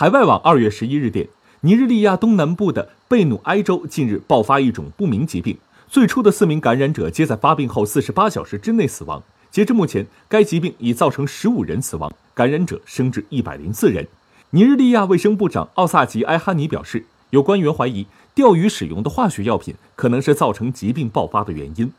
海外网二月十一日电尼日利亚东南部的贝努埃州近日爆发一种不明疾病最初的四名感染者皆在发病后四十八小时之内死亡截至目前该疾病已造成十五人死亡感染者升至一百零四人。尼日利亚卫生部长奥萨吉埃哈尼表示有官员怀疑钓鱼使用的化学药品可能是造成疾病爆发的原因。